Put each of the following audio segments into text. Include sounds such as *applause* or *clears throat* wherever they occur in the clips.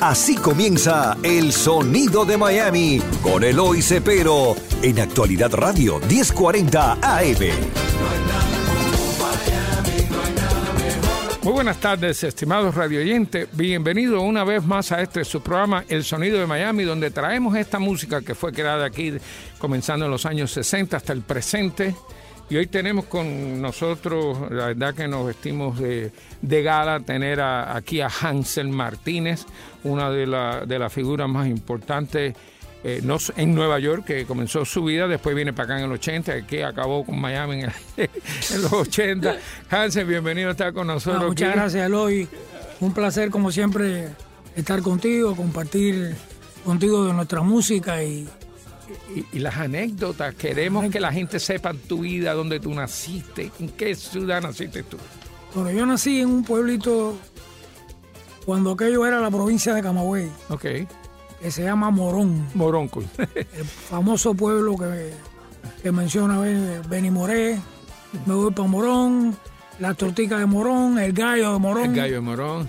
Así comienza El Sonido de Miami con Eloy Cepero en Actualidad Radio 1040 AM. Muy buenas tardes, estimados radio oyentes. Bienvenido una vez más a este su programa El Sonido de Miami, donde traemos esta música que fue creada aquí comenzando en los años 60 hasta el presente. Y hoy tenemos con nosotros, la verdad que nos vestimos de, de gala, tener a- aquí a Hansel Martínez, una de, la- de las figuras más importantes eh, no, en Nueva York, que comenzó su vida, después viene para acá en el 80, aquí acabó con Miami en, el- *laughs* en los 80. Hansel, bienvenido a estar con nosotros. Ah, muchas aquí. gracias, Eloy. Un placer, como siempre, estar contigo, compartir contigo de nuestra música y Y, y las anécdotas, queremos que la gente sepa tu vida, dónde tú naciste, en qué ciudad naciste tú. bueno, yo nací en un pueblito cuando aquello era la provincia de Camagüey, Ok, que se llama Morón, Moronco. el famoso pueblo que, que menciona Ben- Benny Moré. Me voy para Morón, las torticas de Morón, el gallo de Morón. El gallo de Morón.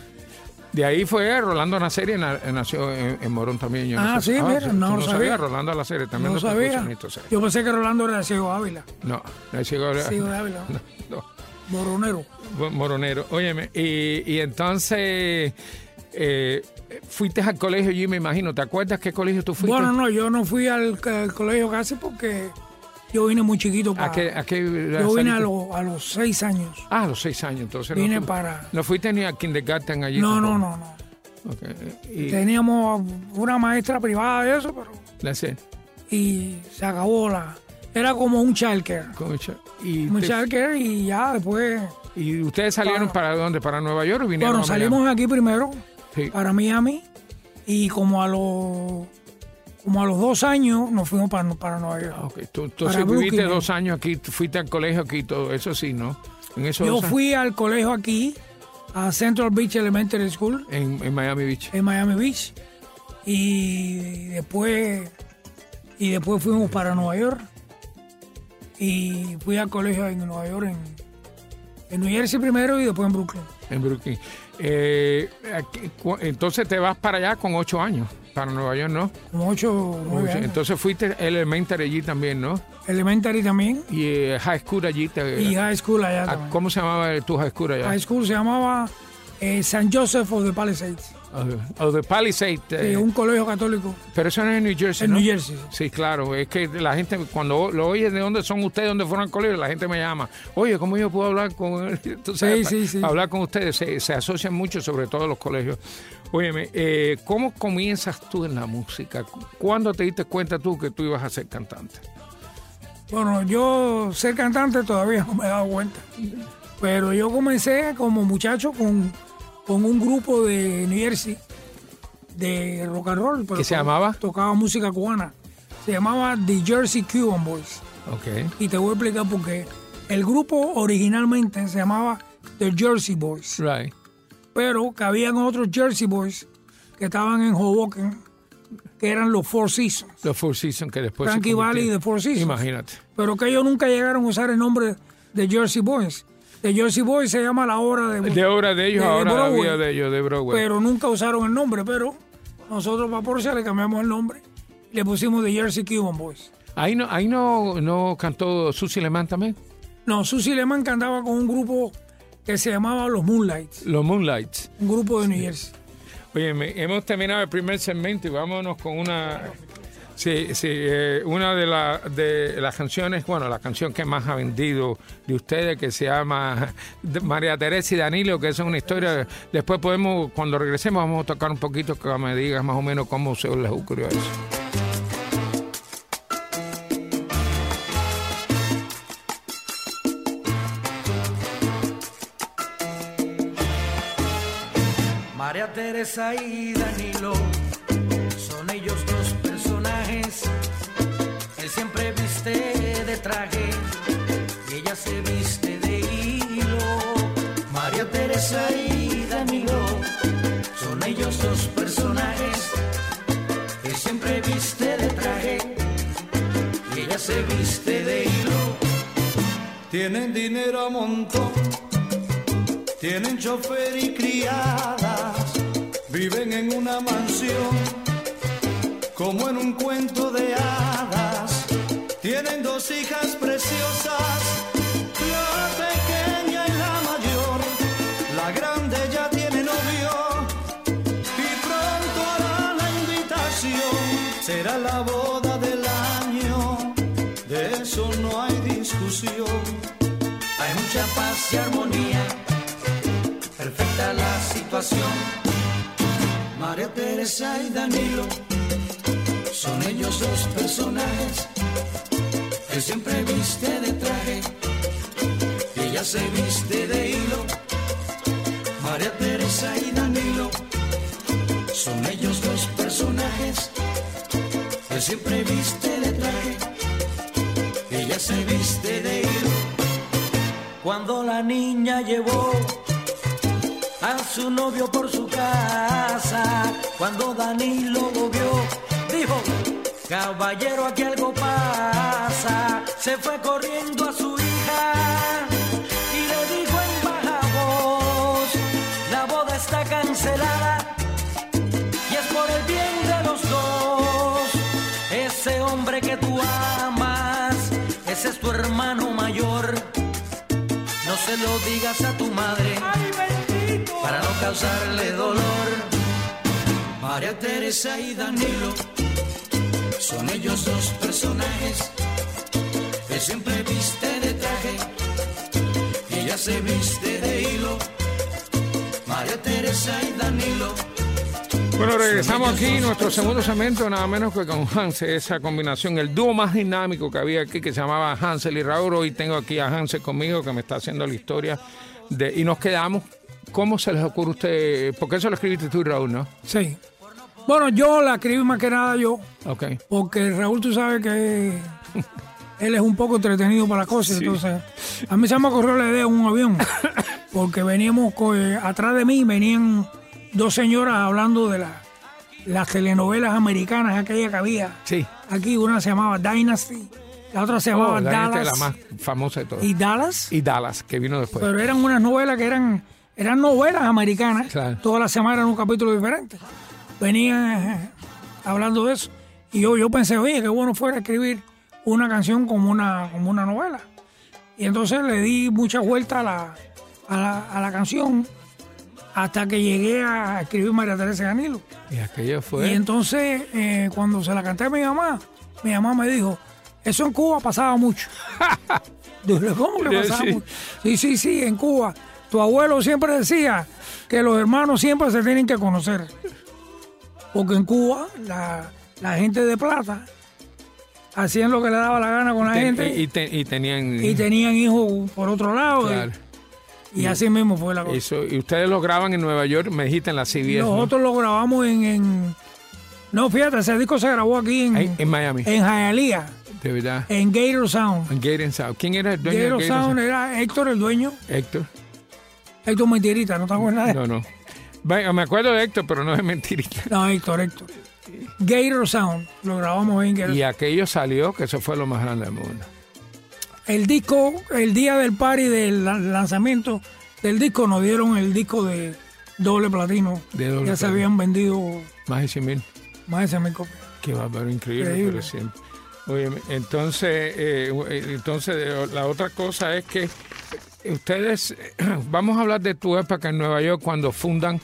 De ahí fue Rolando Nacerio, na- nació en, en Morón también. yo Ah, sé. sí, mira, tú no lo sabía. sabía. Rolando Nacerio también. No sabía. Yo pensé que Rolando era de Ciego Ávila. No, no llegó Ciego de Ávila, *laughs* no, moronero. no, Moronero. Óyeme, y, y entonces eh, fuiste al colegio allí, me imagino. ¿Te acuerdas qué colegio tú fuiste? Bueno, no, yo no fui al, al colegio casi porque yo vine muy chiquito ¿A para... qué, a qué Yo vine a, lo- a los seis años. Ah, a los seis años, entonces. no Vine para... No fuiste ni a kindergarten allí. No, no, no, no. Ok, Y, Teníamos una maestra privada de eso, pero... that's it. Y se acabó la... Era como un childcare. Y, Un te- childcare y ya después... ¿Y ustedes salieron para dónde? ¿Para Nueva York o vinieron Bueno, a salimos aquí primero Sí. para Miami y como a los... Como a los dos años nos fuimos para, para Nueva York. Ah, ok. Tú, Para viviste dos años aquí, tú fuiste al colegio aquí, todo eso sí, ¿no? En esos Yo fui al colegio aquí, a Central Beach Elementary School, en, en Miami Beach. en Miami Beach y después y después fuimos para Nueva York y fui al colegio en Nueva York en, en New Jersey primero y después en Brooklyn En Brooklyn. Eh, aquí- entonces te vas para allá con ocho años, para Nueva York, ¿no? como ocho o nueve años. Entonces fuiste elementary allí también, ¿no? elementary también Y eh, high school allí. Te, y high school allá ah, también ¿Cómo se llamaba tu high school allá? high school se llamaba eh, San Joseph of the Palisades O de Palisade. eh, Sí, un colegio católico Pero eso no es en New Jersey, en ¿no? New Jersey Sí, claro, es que la gente cuando lo oye de dónde son ustedes, dónde fueron al colegio, la gente me llama, oye, ¿cómo yo puedo hablar con *laughs* sabes, Sí, sí, sí. hablar con ustedes, se, se asocian mucho, sobre todo los colegios. Óyeme, eh, ¿cómo comienzas tú en la música? ¿Cuándo te diste cuenta tú que tú ibas a ser cantante? Bueno, yo ser cantante todavía *laughs* no me he dado cuenta. Pero yo comencé como muchacho con, con un grupo de New Jersey de rock and roll. ¿Qué se llamaba? Tocaba música cubana. Se llamaba The Jersey Cuban Boys. Ok. Y te voy a explicar por qué. El grupo originalmente se llamaba The Jersey Boys. Right. Pero que habían otros Jersey Boys que estaban en Hoboken, que eran los Four Seasons. Los Four Seasons que después Frankie Valli y The Four Seasons. Imagínate. pero que ellos nunca llegaron a usar el nombre de Jersey Boys. De Jersey Boys se llama la obra de, De obra de ellos, de ahora la Broadway, vida de ellos, de Broadway. Pero nunca usaron el nombre, pero nosotros para Porsche le cambiamos el nombre y le pusimos de Jersey Cuban Boys. ahí no, ahí no, no cantó Susie Lemán también. No, Susie Lehman cantaba con un grupo que se llamaba Los Moonlights, Los Moonlights. un grupo de New Jersey. Oye, hemos terminado el primer segmento y vámonos con una. Sí, sí, eh, una de, la- de las canciones, bueno, la canción que más ha vendido de ustedes, que se llama *laughs* María Teresa y Danilo, que es una historia. Después podemos, cuando regresemos, vamos a tocar un poquito que me digas más o menos cómo se les ocurrió eso. María Teresa y Danilo son ellos. Él siempre viste de traje y ella se viste de hilo. María Teresa y Danilo son ellos dos personajes. Él siempre viste de traje y ella se viste de hilo. Tienen dinero a montón, tienen chofer y criadas, viven en una mansión como en un cuento de hadas tienen dos hijas preciosas, la pequeña y la mayor. La grande ya tiene novio y pronto hará la invitación. Será la boda del año, de eso no hay discusión. Hay mucha paz y armonía, perfecta la situación. María Teresa y Danilo son ellos dos personajes que siempre viste de traje ella se viste de hilo. María Teresa y Danilo son ellos dos personajes que siempre viste de traje ella se viste de hilo. Cuando la niña llevó a su novio por su casa, cuando Danilo lo dijo, caballero aquí algo pasa, se fue corriendo a su hija y le dijo en baja voz, la boda está cancelada y es por el bien de los dos, ese hombre que tú amas, ese es tu hermano mayor, no se lo digas a tu madre para no causarle dolor. María Teresa y Danilo son ellos dos personajes que siempre viste de traje y ella se viste de hilo. María Teresa y Danilo. Bueno, regresamos aquí, nuestro segundo segmento, nada menos que con Hansel, esa combinación, el dúo más dinámico que había aquí, que se llamaba Hansel y Raúl. Hoy tengo aquí a Hansel conmigo, que me está haciendo la historia. De, y nos quedamos, ¿cómo se les ocurre a usted? Porque eso lo escribiste tú, Raúl, ¿no? Sí. Bueno, yo la escribí más que nada yo, Ok. porque Raúl, tú sabes que *laughs* él es un poco entretenido para las cosas, entonces a mí se me ocurrió la idea en un avión, *coughs* porque veníamos, eh, atrás de mí venían dos señoras hablando de la- las telenovelas americanas, aquella que había. Sí. Aquí una se llamaba Dynasty, la otra se llamaba Oh, la Dallas la más famosa de todas. y Y, Dallas, Dallas, que vino después. pero eran unas novelas que eran, eran novelas americanas, Claro. todas las semanas era un capítulo diferente. Venían eh, hablando de eso y yo, yo pensé, oye, qué bueno fuera escribir una canción como una, como una novela. Y entonces le di mucha vuelta a la, a la, a la canción hasta que llegué a escribir María Teresa Danilo. Y aquello fue. Y entonces, eh, cuando se la canté a mi mamá, mi mamá me dijo, eso en Cuba pasaba mucho. *laughs* Dije, ¿cómo que pasaba sí. mucho? Sí, sí, sí, en Cuba. Tu abuelo siempre decía que los hermanos siempre se tienen que conocer. Porque en Cuba, la, la gente de plata hacían lo que le daba la gana con la Ten- gente y, y te- y tenían. y tenían hijos por otro lado. y- Claro. Y, así mismo fue la cosa. Eso, y ustedes lo graban en Nueva York, me dijiste en la CBS. ¿no? Nosotros lo grabamos en, en- No, fíjate, ese disco se grabó aquí en, en Miami, en Hialeah, de verdad. en Gator Sound. En Gator Sound. ¿Quién era el dueño de Gator Gator Sound Sound? era Héctor el dueño. Héctor. Héctor Mentirita, ¿no te acuerdas? No, no. Me acuerdo de Héctor, pero no es mentirita. No, Héctor, Héctor. Gator Sound, lo grabamos en Gator Y aquello salió, que eso fue lo más grande del mundo. El disco, el día del party del la- lanzamiento del disco, nos dieron el disco de doble platino. De doble ya se habían vendido Más de 100 mil. más de 100 mil copias. Qué bárbaro, increíble. Increíble. pero siempre. Oye, entonces, eh, eh, entonces eh, la otra cosa es que ustedes, *clears throat* vamos a hablar de tu época en Nueva York cuando fundan,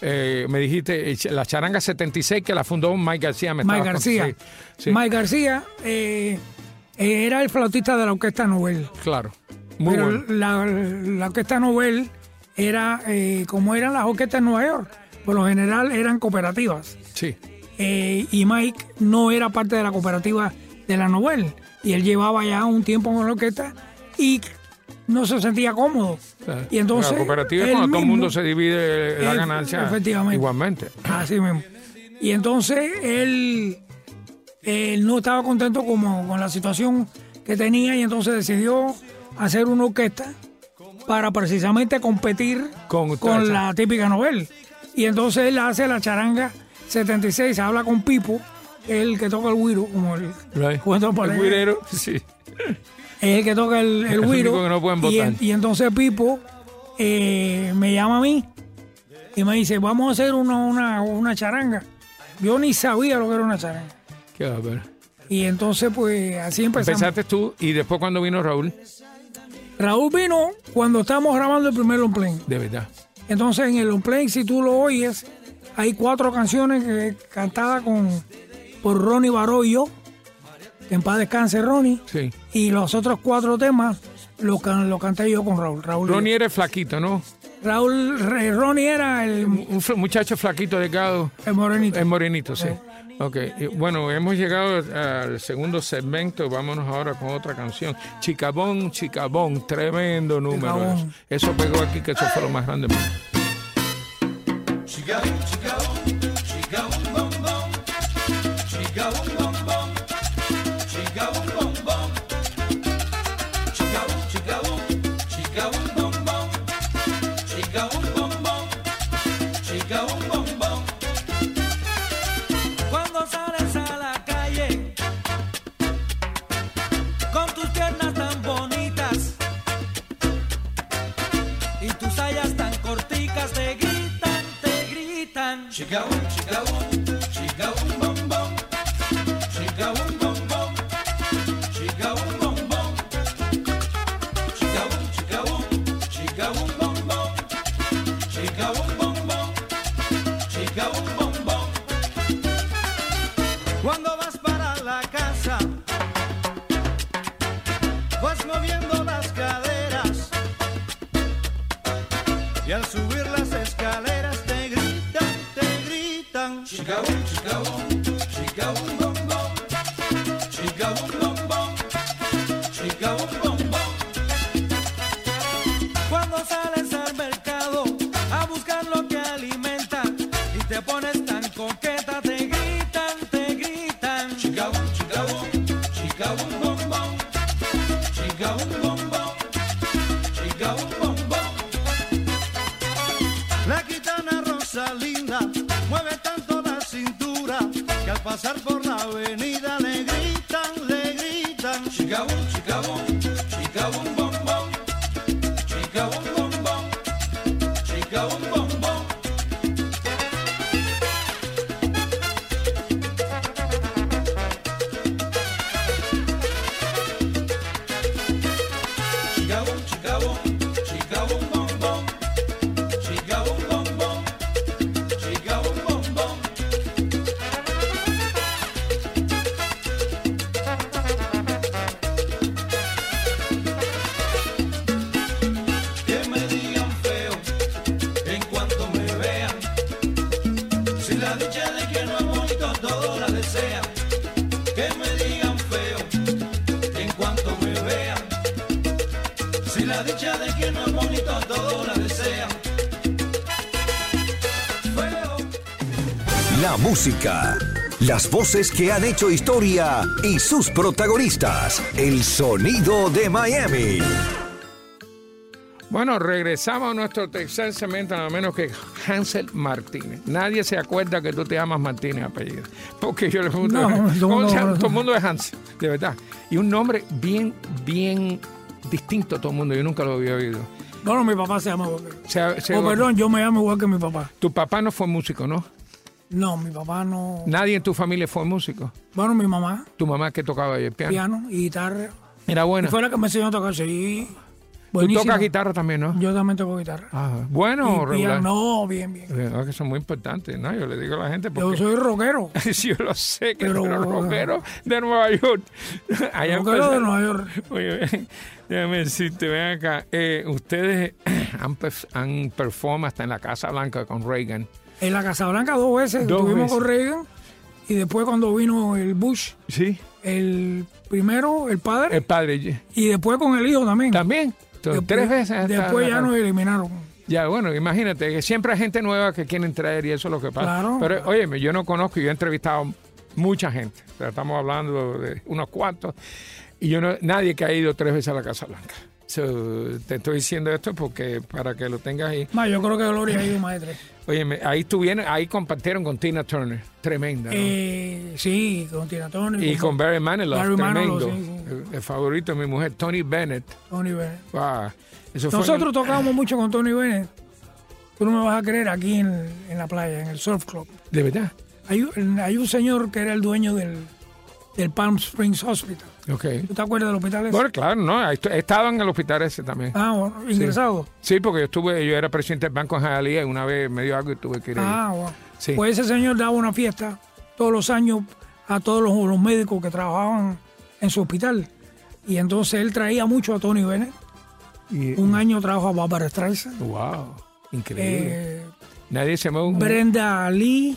eh, me dijiste, eh, la Charanga 76 que la fundó Mike García. Me Mike García. Sí, sí, Mike García eh, era el flautista de la orquesta Nobel. claro. Muy Pero bueno. la, la orquesta Nobel era eh, como eran las orquestas en Nueva York. Por lo general eran cooperativas. Sí. Y Mike no era parte de la cooperativa de la Nobel. Y él llevaba ya un tiempo con la orquesta y no se sentía cómodo. Y entonces. La cooperativa es cuando todo el mundo se divide la Él- ganancia efectivamente. igualmente. Así mismo. Y entonces él, él no estaba contento como, con la situación que tenía y entonces decidió hacer una orquesta para precisamente competir Con con, la típica Nobel. Y entonces él hace la charanga 76, habla con Pipo, el que toca el güiro, como el Right. El *laughs* sí. Es el que toca el, el güiro. no y, y entonces Pipo eh, me llama a mí y me dice, vamos a hacer una, una, una charanga. Yo ni sabía lo que era una charanga. Qué va a ver. Y entonces, pues, así empezamos. Empezaste tú y después cuando vino Raúl, Raúl vino cuando estábamos grabando el primer long play. de verdad. Entonces, en el long play, si tú lo oyes, hay cuatro canciones que cantadas con, por Ronnie Baró y yo, en paz descanse Ronnie. Sí. Y los otros cuatro temas los can- lo canté yo con Raúl. Raúl. Ronnie era flaquito, ¿no? Raúl Re- Ronnie era el, Un muchacho flaquito, delgado. el morenito. Es morenito, sí. Ok, y bueno, hemos llegado al segundo segmento. Vámonos ahora con otra canción. Chicabón, Chicabón, tremendo número. Chicabón. Eso, Eso pegó aquí, que eso fue lo más grande. Cuando Chicaboo, Chicaboo. Voces que han hecho historia y sus protagonistas. El sonido de Miami. Bueno, regresamos a nuestro tercer segmento, nada menos que Hansel Martínez. Nadie se acuerda que tú te llamas Martínez apellido. Porque yo le pregunto, No, todo el ¿cómo se llama? mundo- todo el mundo es Hansel, de verdad. Y un nombre bien, bien distinto a todo el mundo. Yo nunca lo había oído. Bueno, mi papá se llama se- Oh, perdón, yo me llamo igual que mi papá. Tu papá no fue músico, ¿no? No, mi papá no. Nadie en tu familia fue músico. Bueno, mi mamá, Tu mamá que tocaba el piano. piano y guitarra. Era Y buena. fue la que me enseñó a tocar, sí. Tú Buenísimo. tocas guitarra también, ¿no? Yo también toco guitarra. Ah, bueno, y regular. no, bien, bien. Ah, que son muy importantes, ¿no? Yo le digo a la gente Yo porque... soy rockero. *laughs* Sí, yo lo sé, que Pero- tú eres rockero de Nueva York. *laughs* Allá rockero de Nueva York. Oye, *laughs* déjame decirte, ven acá. eh, ustedes *clears throat* han performado hasta en la Casa Blanca con Reagan. En la Casa Blanca dos veces Dos estuvimos veces. con Reagan. Y después cuando vino el Bush, Sí. el primero, el padre, El padre. y después con el hijo también. También. Entonces, Después- tres veces. Después ya nos eliminaron. Ya, bueno, imagínate que siempre hay gente nueva que quieren traer y eso es lo que pasa. Claro. Pero, óyeme, yo no conozco, yo he entrevistado mucha gente. O sea, estamos hablando de unos cuantos. Y yo no, nadie que ha ido tres veces a la Casa Blanca. So, te estoy diciendo esto porque para que lo tengas ahí. Más, yo creo que Gloria ha ido más de tres. Oye, ahí estuvieron, ahí compartieron con Tina Turner, tremenda. ¿no? Eh, sí, con Tina Turner. y con Barry Manilow, Barry tremendo. Manilow, sí, sí. El, el favorito de mi mujer, Tony Bennett. Tony Bennett. Wow. Eso fue en Nosotros el- tocábamos mucho con Tony Bennett. Tú no me vas a creer aquí en, en la playa, en el surf club. de verdad. Hay, un- hay un señor que era el dueño del, del Palm Springs Hospital. Ok. ¿Tú te acuerdas del hospital ese? Bueno, claro, no, he estado en el hospital ese también. Ah, bueno, ingresado. Sí, porque yo estuve, yo era presidente del banco en Hialeah y una vez me dio algo y tuve que ir. Ah, bueno. Sí. Pues ese señor daba una fiesta todos los años a todos los, los médicos que trabajaban en su hospital. Y entonces él traía mucho a Tony Bennett. Y- Un año trajo a Barbara Streisand. wow, increíble. eh, Nadie se mueve. un- Brenda Lee,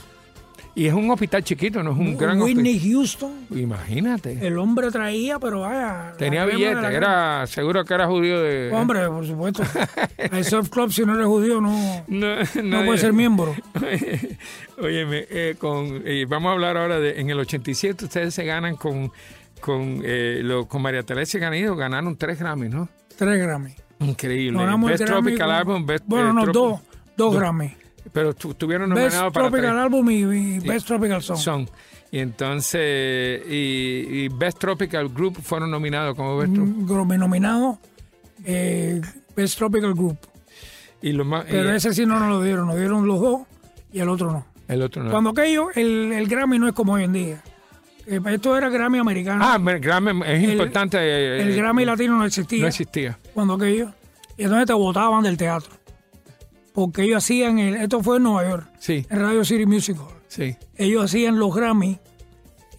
Y es un hospital chiquito, no es un gran Whitney hospital. Houston. Imagínate. El hombre traía, pero vaya. Tenía billete, era seguro que era judío de. Hombre, por supuesto. *laughs* El surf club, si no eres judío, no, No, no puede ser miembro. *laughs* Óyeme, eh, con, eh, vamos a hablar ahora de. En el 87 ustedes se ganan con. Con, eh, lo- con María Teresa Ganido ganaron tres Grammys, ¿no? Tres Grammy. Increíble. Best Tropical Album, Best Bueno, eh, no, dos. Dos Grammy. Pero tu- estuvieron Best nominados para Tropical tres. Album y, y Best Tropical Song. Son. Y entonces, y, y Best Tropical Group fueron nominados como Best Tro- Un Grammy nominado eh, Best Tropical Group. Y lo más, Pero ese sí no nos lo dieron. Nos dieron los dos y el otro no. el otro no. Cuando aquello, el, el Grammy no es como hoy en día. Eh, Esto era Grammy americano. Ah, el Grammy es importante. eh, el eh, Grammy latino no existía. no existía. cuando aquello. Y entonces te votaban del teatro. Porque ellos hacían, el, esto fue en Nueva York, Sí, en Radio City Music Hall. sí. Ellos hacían los Grammy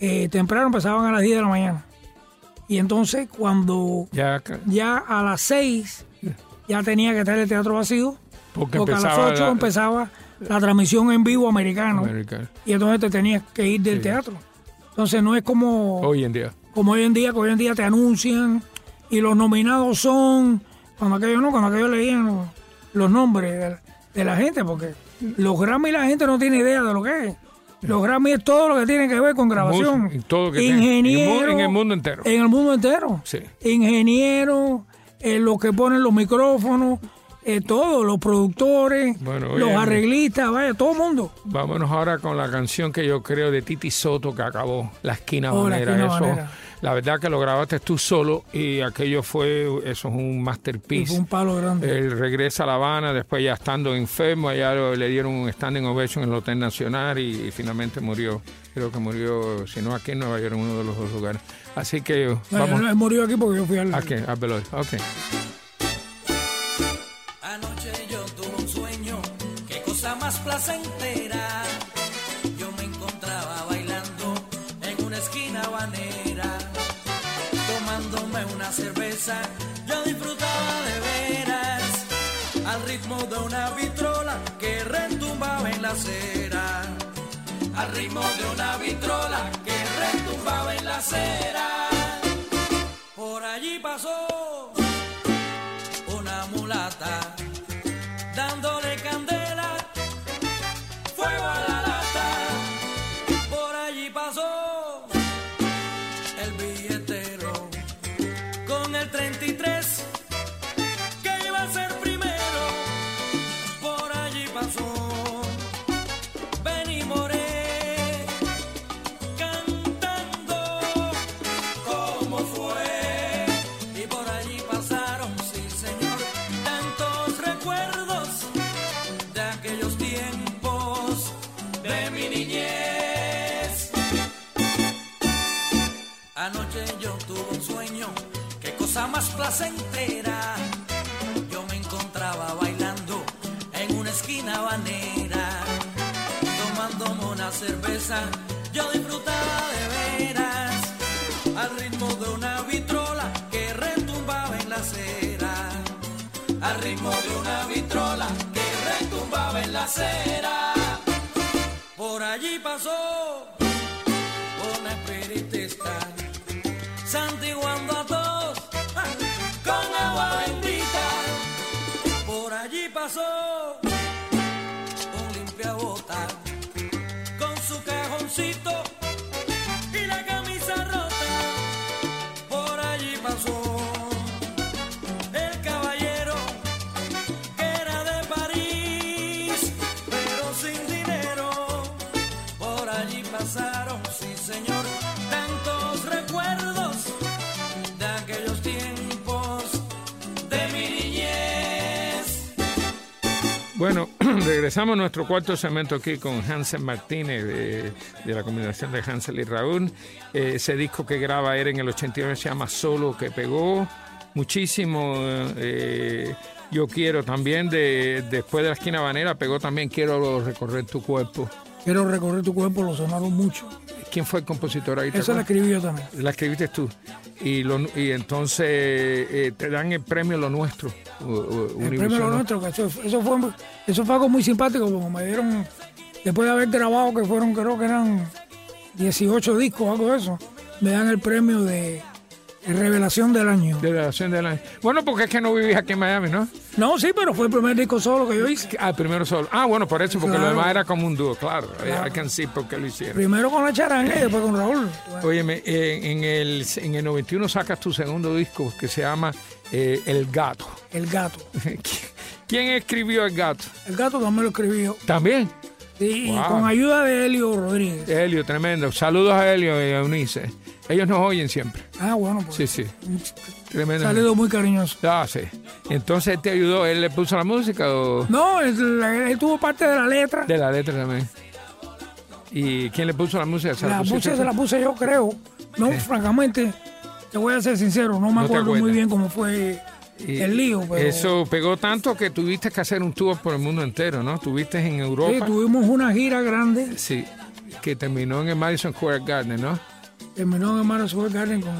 eh, temprano, empezaban a las 10 de la mañana. Y entonces cuando Ya, ya a las 6 ya tenía que estar el teatro vacío, porque, porque a las empezaba 8 la- empezaba la transmisión en vivo americano. Americano. Y entonces te tenías que ir del Sí. teatro. Entonces no es como Hoy en día. como hoy en día, que hoy en día te anuncian y los nominados son, cuando aquellos no, cuando aquellos leían los, los nombres de, la gente, porque los Grammy la gente no tiene idea de lo que es. Los Grammy es todo lo que tiene que ver con grabación. Música, y todo lo que tiene- Ingeniero. en el mu- en el mundo entero. En el mundo entero. Sí. Ingeniero, eh, los que ponen los micrófonos, eh, todos, los productores, Bueno, los arreglistas, vaya, todo el mundo. Vámonos ahora con la canción que yo creo de Titi Soto que acabó, La Esquina Oh, La Banera. Esquina Eso, la verdad que lo grabaste tú solo y aquello fue, eso es un masterpiece. fue un palo grande. Él regresa a La Habana, después ya estando enfermo, allá le dieron un standing ovation en el Hotel Nacional y, y finalmente murió. Creo que murió, si no aquí en Nueva York, en uno de los dos lugares. Así que No, vamos él murió aquí porque yo fui al... a qué, a velorio. Ok. Más placentera. Yo me encontraba bailando en una esquina banera, tomándome una cerveza, yo disfrutaba de veras, al ritmo de una vitrola que retumbaba en la acera. Al ritmo de una vitrola que retumbaba en la acera. Yo disfrutaba de veras, al ritmo de una vitrola que retumbaba en la acera, al ritmo de una vitrola que retumbaba en la acera. Regresamos a nuestro cuarto segmento aquí con Hansel Martínez de, la combinación de Hansel y Raúl. Ese disco que graba era en el 89 se llama Solo, que pegó muchísimo. eh, yo quiero también, de, después de la esquina banera, pegó también Quiero recorrer tu cuerpo. Quiero recorrer tu cuerpo, lo sonaron mucho. ¿Quién fue el compositor ahí? ¿Te Esa la escribí yo también. La escribiste tú. Y, lo, y entonces eh, te dan el premio Lo Nuestro. El Univision, premio Lo ¿no? Nuestro, que eso, eso fue, eso fue algo muy simpático, como me dieron, después de haber grabado, que fueron, creo que eran 18 discos, algo de eso, me dan el premio de revelación del año. De la acción del año. Bueno, porque es que no vivís aquí en Miami, ¿no? No, sí, pero fue el primer disco solo que yo hice. Ah, primero solo. Ah, bueno, por eso, porque Claro. lo demás era como un dúo, claro. Claro. I can see por qué lo hicieron. Primero con la charanga y después con Raúl. Óyeme, eh, en, el, en el 91 sacas tu segundo disco que se llama eh, El Gato. El gato. *laughs* ¿Quién escribió El Gato? El gato también lo escribí yo. También. Y, y con ayuda de Helio Rodríguez. Helio, tremendo. Saludos a Helio y a Eunice. Ellos nos oyen siempre. Ah, bueno, pues. Sí, sí. Tremendo. Saludo muy cariñoso. Ah, sí. Entonces él te ayudó, él le puso la música o No, él, él tuvo parte de la letra. de la letra también. ¿Y quién le puso la música? ¿Se La puse, tú? se la puse yo, creo. No, francamente, te voy a ser sincero, no me No acuerdo muy bien cómo fue Y el lío, pero Eso pegó tanto que tuviste que hacer un tour por el mundo entero, ¿no? Tuviste en sí, Europa. tuvimos una gira grande, Sí, que terminó en el Madison Square Garden, ¿no? Terminó en Mara Square Garden con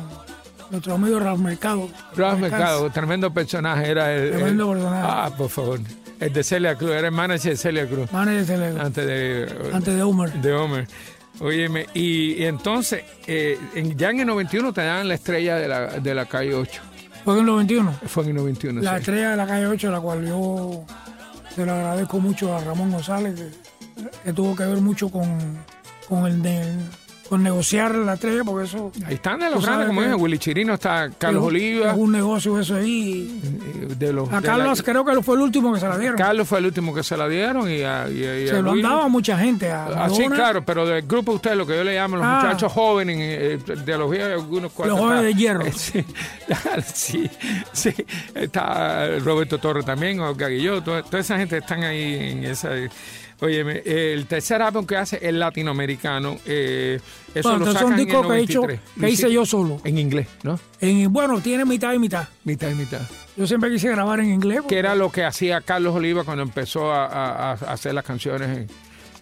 nuestro amigo Ralph Mercado. Ralph. Mercado, tremendo personaje, era el... el- Tremendo personaje. Ah, por favor. El de Celia Cruz, era el manager de Celia Cruz. Manager de Celebra, Antes de... antes de Homer. de Homer. Óyeme, y, y entonces, eh, en- ya en el 91 te dan la estrella de la, de la calle 8. Fue en el 91. Fue en el 91, La sí. estrella de la calle 8, la cual yo se lo agradezco mucho a Ramón González, que, que tuvo que ver mucho con, con el de- con negociar la estrella, porque eso Ahí están de los grandes, como dije, Willy Chirino, está Carlos es- Oliva. Es un negocio eso ahí. eh, De los, A de Carlos la- creo que fue el último que se la dieron. Carlos fue el último que se la dieron y a, y a- y a se lo han dado a mucha gente. A Así, Madonna, claro, pero del grupo de ustedes, lo que yo le llamo los Ah. muchachos jóvenes, eh, de los algunos cuantos. Los jóvenes está- de hierro. eh, *laughs* Sí, *laughs* sí, sí. Está Roberto Torres también, Olga Guillot, toda, toda esa gente están ahí en esa. Oye, el tercer álbum que hace es latinoamericano. Eh, eso Bueno, lo sacan un en el disco que, he hecho, 93. que hice yo solo. En inglés, ¿no? En- bueno, tiene mitad y mitad. Mitad y mitad. Yo siempre quise grabar en inglés. Que era lo que hacía Carlos Oliva cuando empezó a, a- a hacer las canciones en-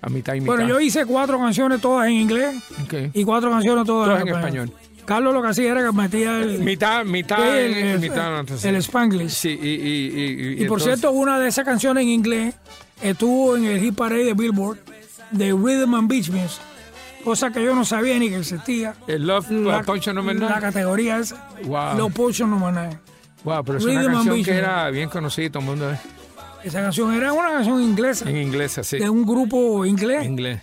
a mitad y mitad. Bueno, yo hice cuatro canciones todas en inglés Ok. y cuatro canciones todas, Todas en español. Carlos lo que hacía era que metía el, Mitad, mitad, el, mitad. el Spanglish. Sí, y, y, y, Y por entonces- cierto, una de esas canciones en inglés estuvo en el hit parade de Billboard de Rhythm and Beach Music, cosa que yo no sabía ni que existía. el Love La, Punch Number la Nine. categoría es Wow. Low Potion Number 9. Wow, pero es Rhythm una canción que era bien conocida, todo el mundo es Esa canción era una canción inglesa en inglés, así, de un grupo inglés, inglés.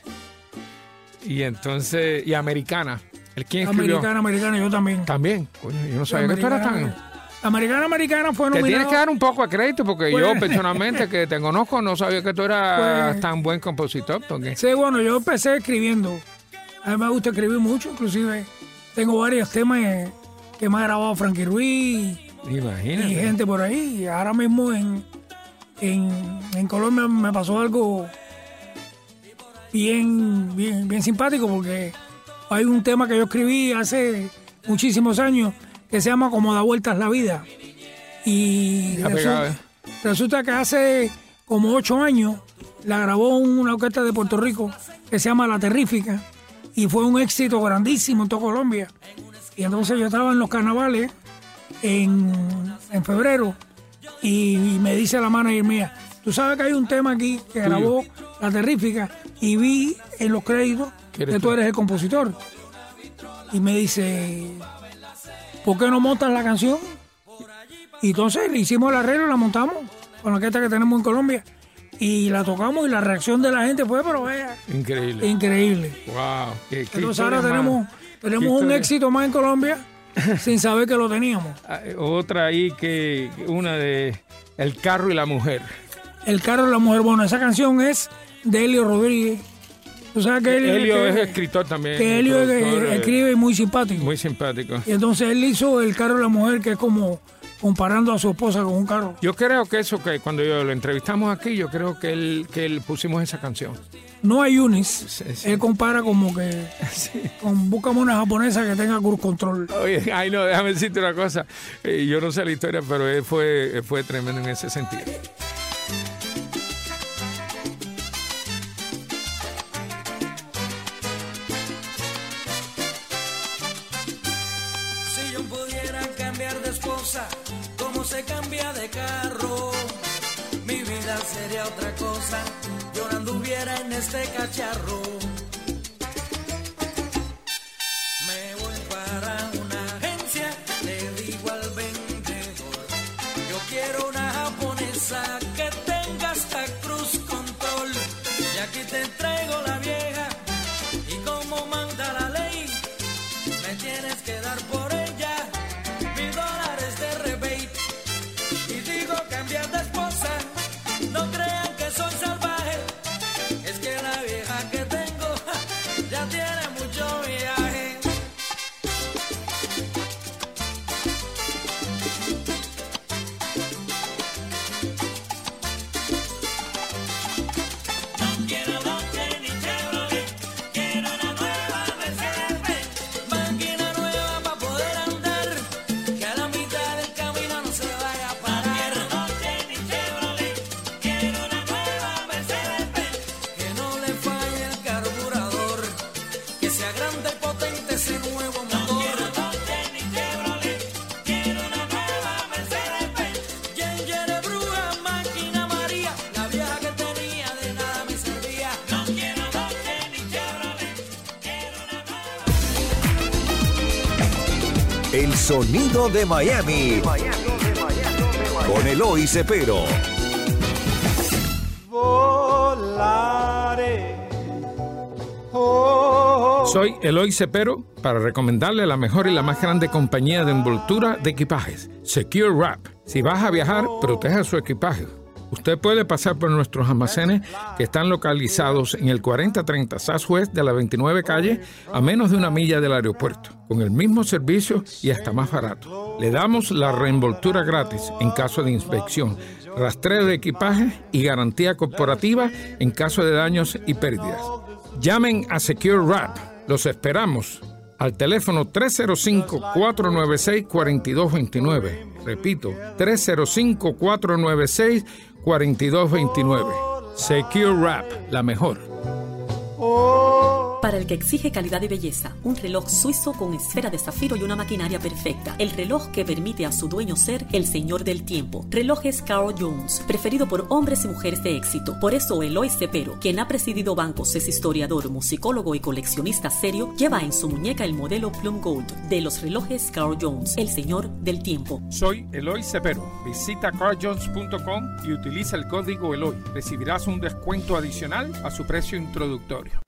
Y entonces, y americana. ¿El quién escribió? americana, americana, yo también. También. Coño, yo no sabía que tú eras tan... Americana, americana fue Te tienes nominado. que dar un poco de crédito porque Pues- yo personalmente que te conozco no sabía que tú eras Pues- tan buen compositor. Porque... Sí, bueno, yo empecé escribiendo. A mí me gusta escribir mucho, inclusive tengo varios temas que me ha grabado Frankie Ruiz y Imagínate. gente por ahí. Y ahora mismo en, en, en Colombia me pasó algo bien, bien, bien simpático porque hay un tema que yo escribí hace muchísimos años que se llama Como da vueltas la vida. Y pegado, ¿eh? resulta que hace como ocho años la grabó una orquesta de Puerto Rico que se llama La Terrífica y fue un éxito grandísimo en toda Colombia. Y entonces yo estaba en los carnavales en, en febrero y, y me dice la manager mía, tú sabes que hay un tema aquí que grabó La Terrífica y vi en los créditos ¿Qué eres que tú tú? eres el compositor. Y me dice, ¿por qué no montas la canción? Y entonces le hicimos el arreglo y la montamos con la orquesta que tenemos en Colombia. Y la tocamos y la reacción de la gente fue, pero vaya, Increíble. increíble. Wow. qué- qué Entonces ahora tenemos, tenemos un éxito más en Colombia *laughs* sin saber que lo teníamos. Ah, Otra ahí que una de El carro y la mujer. El carro de la mujer. Bueno, esa canción es de Helio Rodríguez. Tú sabes que Helio, Helio que- es escritor también. que Helio productor, eh, escribe muy simpático. Muy simpático. Y entonces él hizo El carro de la mujer, que es como comparando a su esposa con un carro. Yo creo que eso que cuando yo lo entrevistamos aquí, yo creo que él, que él pusimos esa canción. No hay Unis, Sí, sí. él compara como que *laughs* con búscame una japonesa que tenga cruise control. Oye, ay no, déjame decirte una cosa. Eh, yo no sé la historia, pero él fue, fue tremendo en ese sentido. Otra cosa. Yo no anduviera en este cacharro. El sonido de Miami. Con Eloy Cepero. Soy Eloy Cepero para recomendarle la mejor y la más grande compañía de envoltura de equipajes, Secure Wrap. Si vas a viajar, proteja su equipaje. Usted puede pasar por nuestros almacenes que están localizados en el 4030 Southwest de la 29 calle, a menos de una milla del aeropuerto, con el mismo servicio y hasta más barato. Le damos la reenvoltura gratis en caso de inspección, rastreo de equipaje y garantía corporativa en caso de daños y pérdidas. Llamen a Secure Wrap. Los esperamos al teléfono 305-496-4229. Repito, 305-496-4229. Secure Wrap, la mejor. Para el que exige calidad y belleza, un reloj suizo con esfera de zafiro y una maquinaria perfecta. El reloj que permite a su dueño ser el señor del tiempo. Relojes Carl Jones, preferido por hombres y mujeres de éxito. Por eso Eloy Cepero, quien ha presidido bancos, es historiador, musicólogo y coleccionista serio, lleva en su muñeca el modelo Plum Gold de los relojes Carl Jones, el señor del tiempo. Soy Eloy Cepero. Visita carjones.com y utiliza el código Eloy. Recibirás un descuento adicional a su precio introductorio.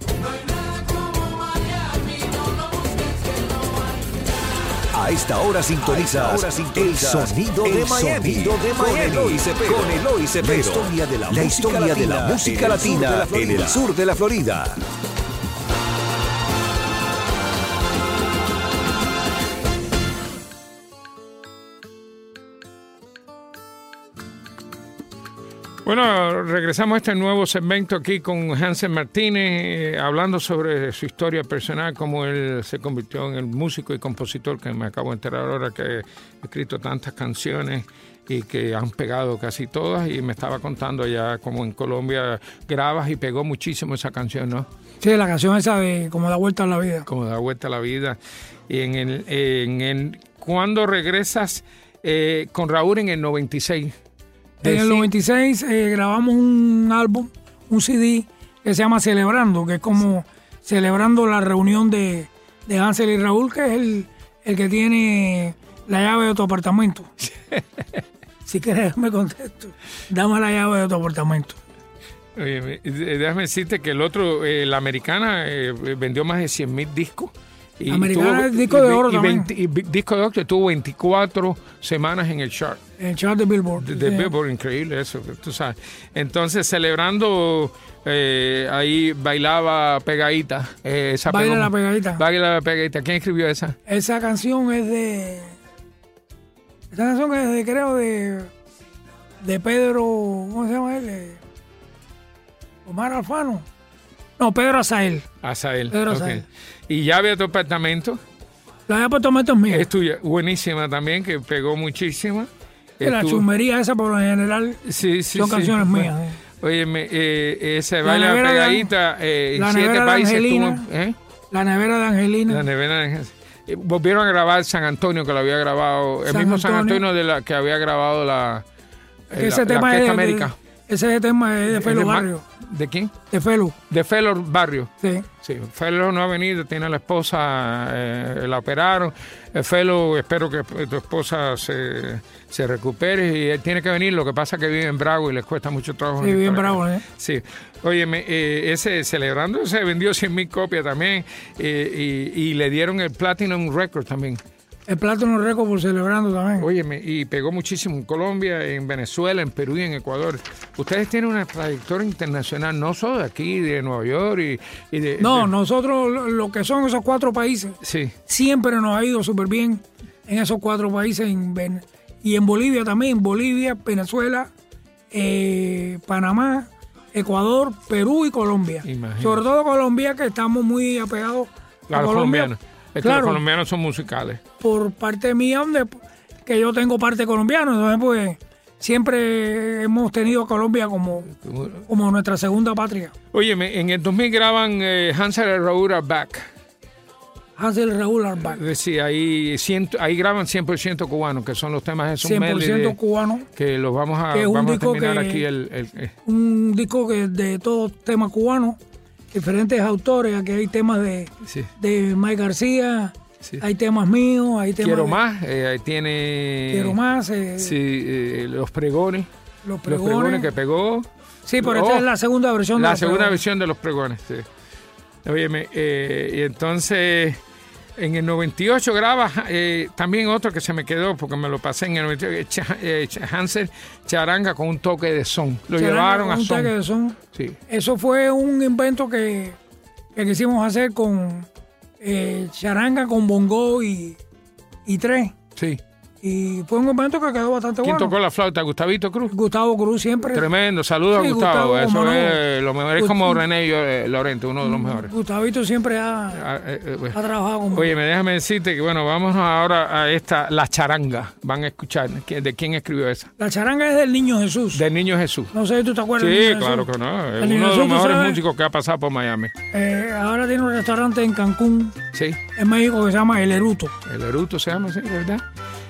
A esta hora sintonizas el sonido de Miami. Con Eloy Cepero. Con Eloy Cepero. La historia de la, música, de la música latina en el sur de la Florida. Bueno, regresamos a este nuevo segmento aquí con Hansen Martínez, eh, hablando sobre su historia personal, cómo él se convirtió en el músico y compositor que me acabo de enterar ahora que ha escrito tantas canciones y que han pegado casi todas y me estaba contando ya como en Colombia grabas y pegó muchísimo esa canción, ¿no? Sí, la canción esa de Como da vuelta a la vida. Como da vuelta a la vida. Y en el, en el cuando regresas eh, con Raúl en el 96. En el Deci- 96 eh, grabamos un álbum, un CD que se llama Celebrando, que es como celebrando la reunión de, de Hansel y Raúl, que es el, el que tiene la llave de tu apartamento. si quieres, me contesto. Dame la llave de tu apartamento. Oye, eh, déjame decirte que el otro, eh, la americana, eh, vendió más de 100 mil discos. Y Americana tuvo- es disco de oro y también. 20 y disco de oro que tuvo 24 semanas en el chart. El chart de Billboard. De. Billboard, increíble eso, tú sabes. Entonces, celebrando, eh, ahí bailaba pegadita. eh, esa Baila la pegadita. Baila la pegadita. ¿Quién escribió esa? Esa canción es de. Esta canción es de, creo, de, de Pedro, ¿cómo se llama él? Eh, Omar Alfano. No, Pedro Azael. Azael. Pedro ok. Azael. Y llave a tu apartamento. La de apartamento es mía. Es tuya. Buenísima también, que pegó muchísima. La chumería esa por lo general Sí, sí, son sí. canciones mías. eh. Óyeme, eh, ese baile pegadita eh, en la siete nevera de países Angelina. ¿eh? La nevera de Angelina. La nevera de Ángel. Eh, Volvieron a grabar San Antonio, que lo había grabado, el mismo San Antonio. De la que había grabado la, eh, ese la- tema Orquesta de, América. Ese tema es de Es Felo de Ma- Barrio. ¿De quién? De Felo, De Felor Barrio. sí. Sí, Felo no ha venido, tiene a la esposa, eh, la operaron. Eh, Felo, espero que tu esposa se, se recupere y él tiene que venir. Lo que pasa es que vive en Bravo y les cuesta mucho trabajo. Sí, para acá. bravo, ¿eh? Sí, óyeme, eh, ese celebrando se vendió 100 mil copias también eh, y, y le dieron el Platinum Record también. El Plátano Récord por celebrando también. Óyeme, y pegó muchísimo en Colombia, en Venezuela, en Perú y en Ecuador. Ustedes tienen una trayectoria internacional, no solo de aquí, de Nueva York y, y de... No, de- nosotros lo, que son esos cuatro países, Sí, siempre nos ha ido súper bien en esos cuatro países en Ven- y en Bolivia también, Bolivia, Venezuela, eh, Panamá, Ecuador, Perú y Colombia. Imagínate. Sobre todo Colombia, que estamos muy apegados a Colombia. colombianos. Es que los colombianos son musicales. por parte mía, donde que yo tengo parte colombiana, entonces pues siempre hemos tenido a Colombia como, como nuestra segunda patria. Óyeme, en el 2000 graban eh, Hansel and Raúl Are Back. Hansel Raúl Arbac, Es decir, ahí, ciento, ahí graban 100% cubanos, que son los temas de Sun 100% Melody, cubano. que los vamos a, Que es un vamos a terminar que- aquí. El, el- eh, un disco que de todos temas cubanos, diferentes autores, aquí hay temas de, sí. de Mike García, Sí. hay temas míos, hay temas Quiero de- más, eh, ahí tiene... Quiero más, eh, Sí, eh, los pregones. los Los pregones que pegó. Sí, pero esta Oh, es la segunda versión de La segunda pregones. versión de los pregones, sí. Óyeme, eh, y entonces en el 98 graba eh, también otro que se me quedó porque me lo pasé en el 98, eh, eh, Hansel Charanga con un toque de son. Lo Charanga llevaron con a un son. toque de son. Sí. Eso fue un invento que, que quisimos hacer con eh, charanga, con bongo y, y tres. Sí. Y fue un invento que quedó bastante ¿Quién bueno. tocó la flauta? Gustavito Cruz. Gustavo Cruz siempre. Tremendo, saludos Sí, a Gustavo. Gustavo, Eso es lo mejor. Es como René eh, Lorente, uno de los mejores. Gustavito siempre ha, Ah, eh, eh, bueno. ha trabajado con Oye, me déjame decirte que bueno, vamos ahora a esta, la charanga. Van a escuchar. ¿Qui- ¿De quién escribió esa? La charanga es del Niño Jesús. Del niño Jesús. No sé si tú te acuerdas del Sí, Niño claro Jesús. que no. Es El Niño uno de los mejores sabes, músicos que ha pasado por Miami. eh, ahora tiene un restaurante en Cancún, Sí, en México, que se llama El Eruto. el Eruto se llama, sí, ¿verdad?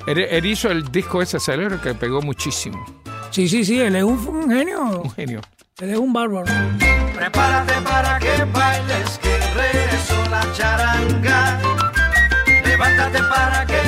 Él, él hizo el disco ese célebre que pegó muchísimo. Sí, sí, sí, él es un, un genio. Un genio. Él es un bárbaro. Prepárate para que bailes, que regresó la charanga. Levántate para que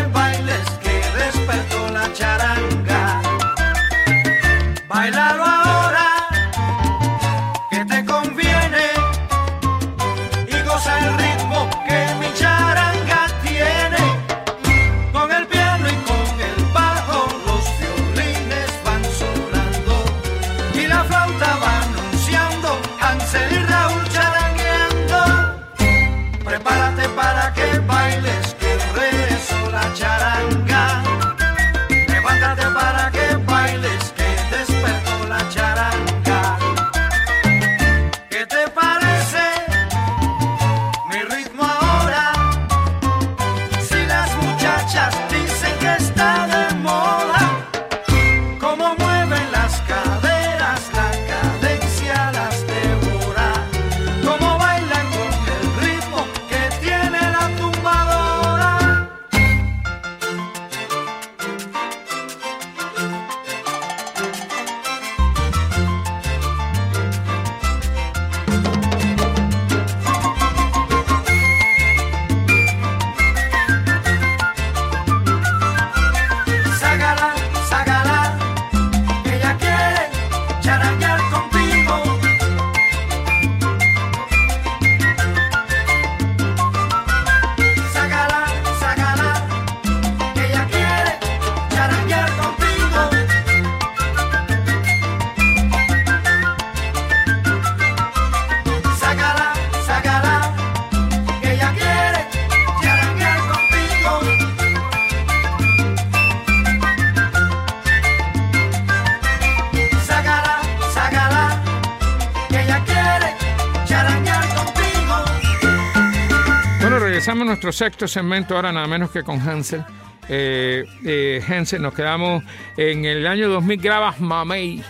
regresamos a nuestro sexto segmento, ahora nada menos que con Hansel. Eh, eh, Hansel, nos quedamos en el año 2000, grabas Mamey.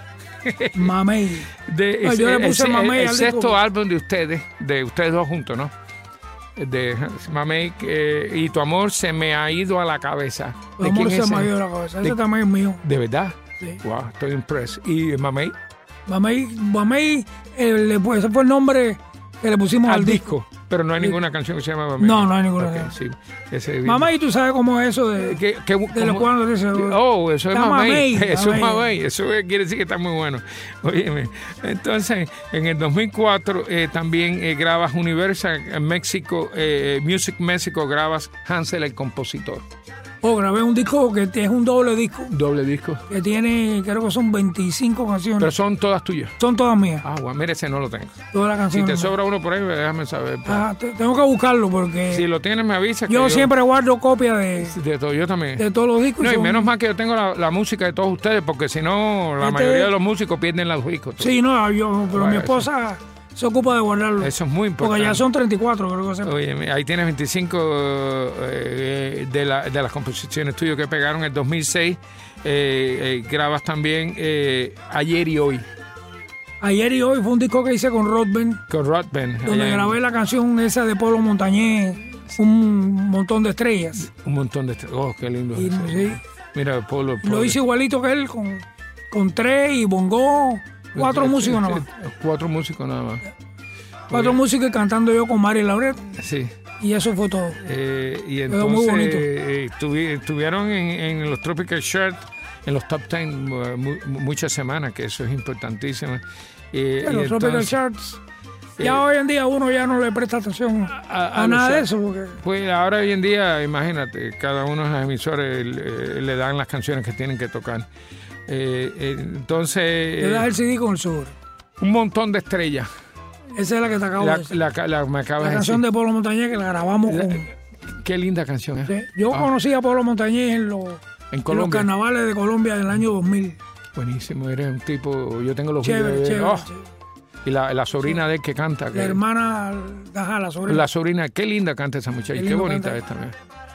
*laughs* Mamey. De, es- yo le el- puse el- Mamey el al sexto álbum de ustedes, de ustedes dos juntos, ¿no? De Mamey eh, y tu amor se me ha ido a la cabeza. El ¿De amor se es me ha ido la cabeza. ¿De- Ese también es mío. ¿De verdad? Sí. Wow, estoy impresionado. ¿Y Mamey? Mamey, Mamey eh, le- ese fue el nombre que le pusimos al, Al disco. Pero no hay ninguna canción que se llama Mamey. No, no hay ninguna Ok, canción. sí. Ese Mamey, tú sabes cómo es eso de, ¿Qué- qué- de los cómo- dice. Oh, eso es mamey, *laughs* Eso es mamey. Eso es- quiere decir que está muy bueno. Óyeme. Entonces, en el 2004 eh, también eh, grabas Universal en México, eh, Music México, grabas Hansel el compositor. Oh, grabé un disco que es un doble disco Doble disco. que tiene, creo que son 25 canciones. Pero son todas tuyas. son todas mías, Ah, bueno, mire, ese no lo tengo. todas las Si canciones. te mías. sobra uno por ahí, déjame saber. pues. Ah, te- tengo que buscarlo porque Si lo tienes, me avisa. que yo siempre guardo copias de, De todo, yo también. de todos los discos. No, y son- menos mal que yo tengo la, la música de todos ustedes, porque si no, la Este- mayoría de los músicos pierden los discos. Sí, no, yo, pero Vaya, mi esposa se ocupa de guardarlo. Eso es muy importante. porque ya son 34, creo que se Oye, ahí tienes 25 eh, de, la- de las composiciones tuyas que pegaron en el 2006. Eh, eh, grabas también eh, Ayer y Hoy Ayer y hoy fue un disco que hice con Rod con Rod donde grabé la canción esa de Polo Montañés, un montón de estrellas. Un montón de... Oh, qué lindo. Y, sí, Mira, Polo. lo hice igualito que él, con, con tres y bongo, cuatro Eh, músicos eh, nada más. eh, Cuatro músicos nada más. Cuatro músicos cantando yo con Mari Lauret, Sí. y eso fue todo. Eh, y muy bonito. eh, estuvi- estuvieron en, en los Tropical Shirt, en los top 10 eh, mu- muchas semanas, que eso es importantísimo. Eh, y Tropical entonces, Charts, eh, ya hoy en día uno ya no le presta atención a- a, a los nada de eso, porque Pues ahora hoy en día, imagínate, cada uno de los emisores le, le dan las canciones que tienen que tocar. Eh, eh, entonces, le das eh, el CD con el sobre. un montón de estrellas. Esa es la que te acabo La, de decir. la, la- me acabas La de canción decir. de Polo Montañés que la grabamos con... Qué linda canción, ¿eh? Sí, Yo Ah, conocí a Polo Montañés en los, en en los carnavales de Colombia del año 2000. Buenísimo, eres un tipo. Yo tengo los Chévere, videos chévere. oh, chévere. y la, la sobrina de él que canta. que- La hermana, ajá, la sobrina. la sobrina, qué linda canta esa muchacha. Qué Qué, bonita es también.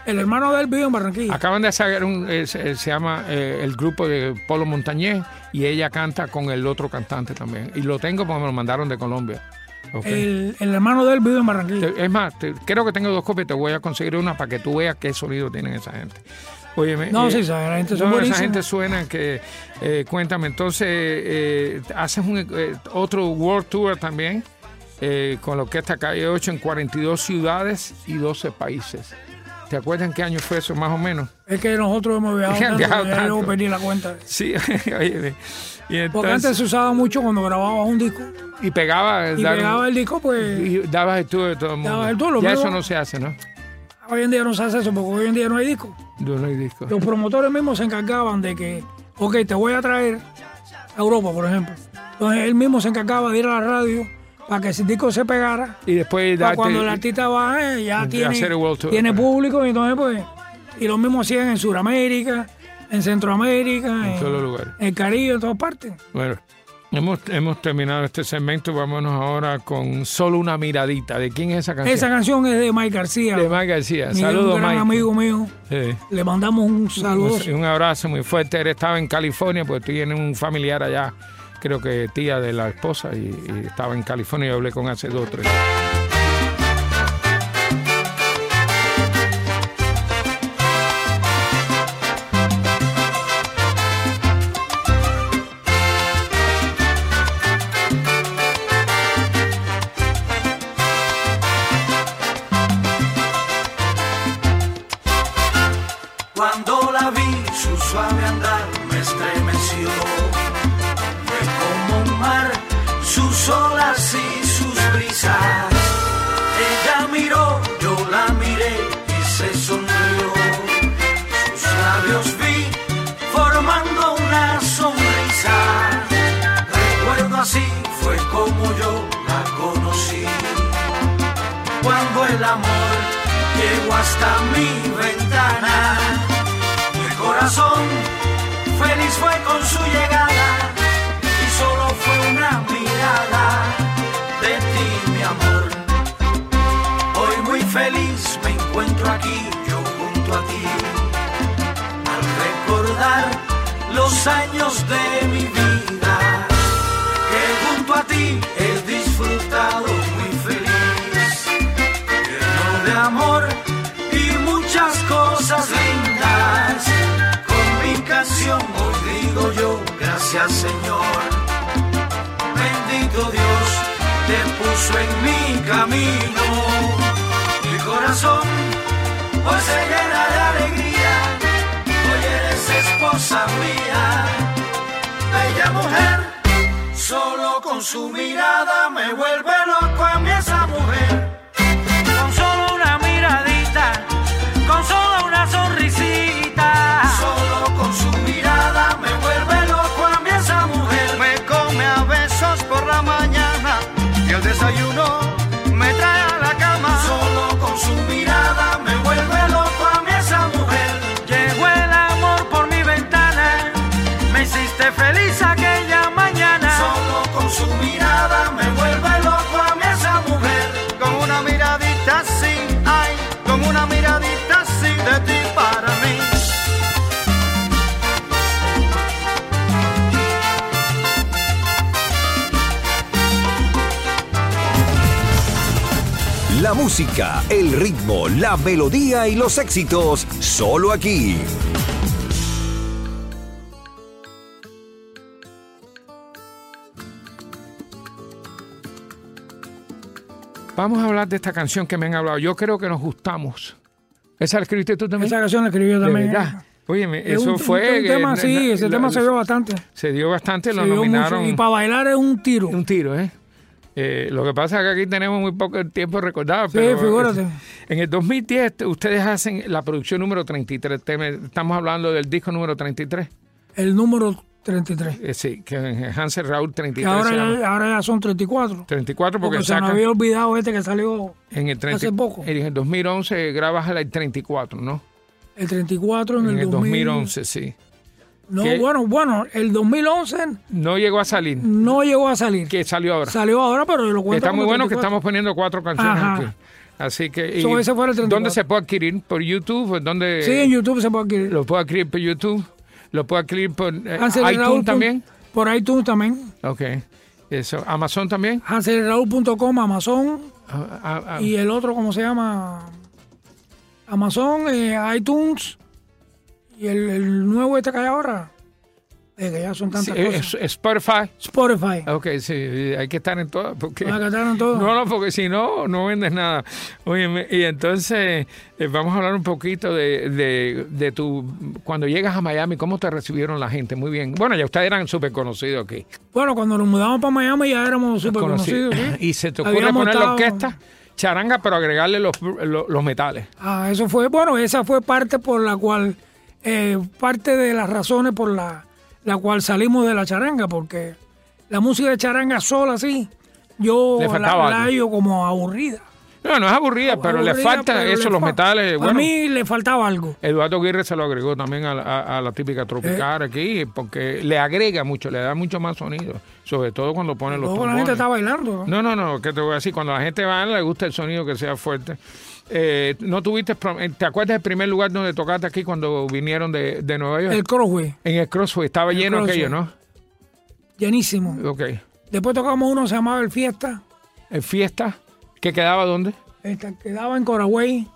El hermano de él vive en Barranquilla. Acaban de hacer un. eh, se, se llama eh, el grupo de Polo Montañés y ella canta con el otro cantante también. Y lo tengo porque me lo mandaron de Colombia. El, el hermano de él vive en Barranquilla. Es más, te- creo que tengo dos copias, te voy a conseguir una para que tú veas qué sonido tienen esa gente. Óyeme, No, eh, sí, la gente son no, esa gente suena que, eh, cuéntame, entonces, eh, haces un, eh, otro World Tour también, eh, con lo que esta calle 8 en 42 ciudades y 12 países. ¿Te acuerdas en qué año fue eso, más o menos? Es que nosotros hemos viajado *laughs* tanto, viajado ya yo perdí la cuenta. Sí, *laughs* óyeme. Y, Porque antes se usaba mucho cuando grababas un disco. y pegaba, Y dar- pegaba el disco, pues y dabas el de todo el mundo. Dabas el ya mismo. eso no se hace, ¿no? hoy en día no se hace eso, porque hoy en día no hay disco. No, no hay disco. Los promotores mismos se encargaban de que, ok, te voy a traer a Europa, por ejemplo. Entonces él mismo se encargaba de ir a la radio para que ese disco se pegara. Y después darte- cuando el artista baje, ya tiene, Tour. tiene público, y entonces pues. Y lo mismo hacían en Sudamérica, en Centroamérica, en, todos lugares. en el Caribe, en todas partes. Bueno, hemos, hemos terminado este segmento. Vámonos ahora con solo una miradita. ¿De quién es esa canción? Esa canción es de Mike García. de Mike García. Saludos, un gran Mike. amigo mío. Sí. Le mandamos un saludo. Un, un abrazo muy fuerte. Él estaba en California porque tiene un familiar allá, creo que tía de la esposa, y, estaba en California y hablé con hace dos o tres. Hasta mi ventana. Mi corazón feliz fue con su llegada y solo fue una mirada de ti, mi amor. Hoy muy feliz me aquí, yo junto a ti. Al recordar los años de mi vida, que junto a ti he Señor. Bendito Dios, te puso en mi camino. Mi corazón hoy se llena de alegría. Hoy eres esposa mía, bella mujer. Solo con su mirada me vuelve loco a mí música, el ritmo, la melodía y los éxitos, solo aquí. Vamos a hablar de esta canción que me han hablado. Yo creo que nos gustamos. ¿Esa la escribiste tú también? Esa canción la escribí yo ¿De también. verdad? Óyeme, Es eso un- fue... Un tema, eh, sí, ese la- tema se dio bastante. Se dio bastante, lo Se dio mucho, y para bailar es un tiro. un tiro, ¿eh? Eh, Lo que pasa es que aquí tenemos muy poco tiempo recordado. Sí, pero figúrate. En el 2010 ustedes hacen la producción número 33. Te- Estamos hablando del disco número 33. El número 33. Eh, sí, que Hansel Raúl Que 33. ahora se llama. ya, ahora ya son 34. 34 porque, Porque se nos había olvidado este que salió en el 30 hace poco. En el 2011 grabas el 34, ¿no? el 34 en, En el 2000. 2011, sí. No, ¿Qué? bueno, bueno, el 2011 No llegó a salir. no llegó a salir. Que salió ahora. Salió ahora, pero yo lo cuento Está muy bueno que 34. estamos poniendo cuatro canciones Ajá. aquí. Así que. So, ese fue el 34. ¿Dónde se puede adquirir? ¿Por YouTube? ¿Dónde Sí, en YouTube se puede adquirir. lo puedo adquirir por YouTube? ¿Lo puedo adquirir por eh, iTunes Raúl también? Por iTunes también. Ok. Eso. ¿Amazon también? HanselRaúl.com, Amazon. Ah, ah, ah. Y el otro, ¿cómo se llama? Amazon, eh, iTunes. Y el, el nuevo este que hay ahora. Eh, que ya son tantas cosas. es- Spotify. Spotify. Ok, sí, hay que estar en todas. Porque... Van a cantar en todo. No, no, porque si no, no vendes nada. Oye, y entonces eh, vamos a hablar un poquito de, de, de tu... Cuando llegas a Miami, ¿cómo te recibieron la gente? Muy bien. Bueno, ya ustedes eran súper conocidos aquí. Bueno, cuando nos mudamos para Miami ya éramos súper Conocidos. ¿sí? *laughs* Y se te ocurre Habíamos poner la orquesta charanga, pero agregarle los, los, los metales. Ah, eso fue, bueno, esa fue parte por la cual, eh, parte de las razones por la, la cual salimos de la charanga, porque la música de charanga sola así, yo Le la, la hallo como aburrida. No, no es aburrida, pero le falta pero eso, le los fa- metales. Para Bueno, mí le faltaba algo. Eduardo Aguirre se lo agregó también a la, a- a la típica tropical aquí, porque le agrega mucho, le da mucho más sonido, sobre todo cuando pone los la gente está bailando. ¿no? No, no, que te voy a decir, cuando la gente va, le gusta el sonido que sea fuerte. Eh, ¿No tuviste, eh, te acuerdas del primer lugar donde tocaste aquí cuando vinieron de, de Nueva York? El Crossway, en el Crossway, estaba El lleno Crossway. aquello, ¿no? llenísimo. Ok. Después tocamos uno, se llamaba El Fiesta, ¿En fiesta? ¿Que quedaba dónde? este, quedaba en Coragüey.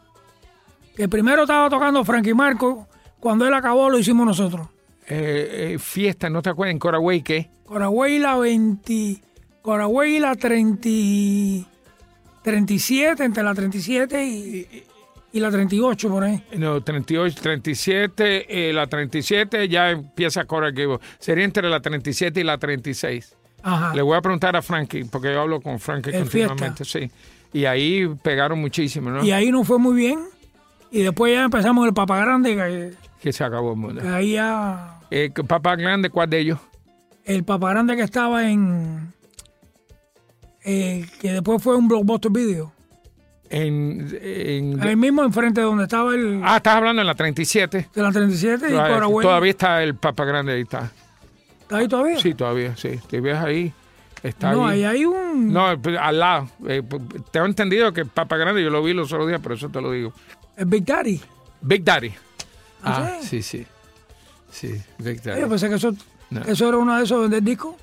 Que primero estaba tocando Frankie Marco, cuando él acabó lo hicimos nosotros. Eh, eh, fiesta, ¿no te acuerdas? En Coraway, ¿qué? Coragüey la 20, Coragüey la 30, y- 37, entre la 37 y, y la 38 por ahí. No, 38, 37, eh, la 37 ya empieza Coraway. Sería entre la 37 y la 36. Ajá. Le voy a preguntar a Frankie, porque yo hablo con Frankie El continuamente, sí. Y ahí pegaron muchísimo, ¿no? Y ahí nos fue muy bien. Y después ya empezamos el Papa Grande, que, Que se acabó el mundo. ahí ya Eh, Papá Grande, ¿cuál de ellos? el Papa Grande que estaba en eh, que después fue un blockbuster video. En, en- Ahí mismo enfrente de donde estaba el ah, estás hablando en la 37. de la 37 y Coragüey. Todavía está el Papa Grande ahí, está. ¿Está ahí todavía? Sí, todavía, sí. Te ves ahí. Está no, ahí. ahí hay un No, pues, al lado. Eh, pues, tengo entendido que Papa Grande, yo lo vi los otros días, por eso te lo digo. El Big Daddy. Big Daddy. ¿Ah, Ah, sí, sí. Sí, Big Daddy. Yo pensé que eso, No. eso era uno de esos del disco.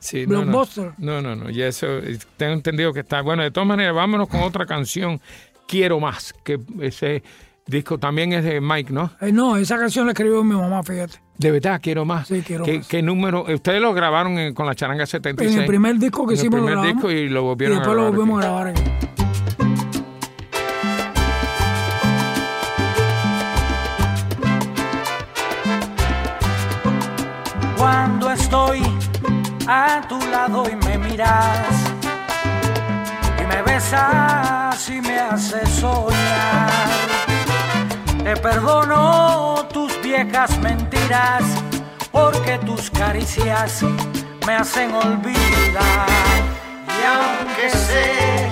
Sí, no, no. Blockbuster. No, no, no. Y eso, eh, tengo entendido que está. Bueno, de todas maneras, vámonos con otra canción. Quiero más. Que ese disco también es de Mike, ¿no? Eh, no, esa canción la escribió mi mamá, fíjate. De verdad, quiero más. Sí, quiero ¿Qué, más. qué número? Ustedes lo grabaron en- con la charanga 76. En el primer disco que En el hicimos lo primer grabamos, disco y lo y volvieron después a lo volvimos a grabar aquí. Cuando estoy a tu lado y me miras y me besas y me haces soñar. Te perdono tus viejas mentiras porque tus caricias me hacen olvidar. Y aunque sé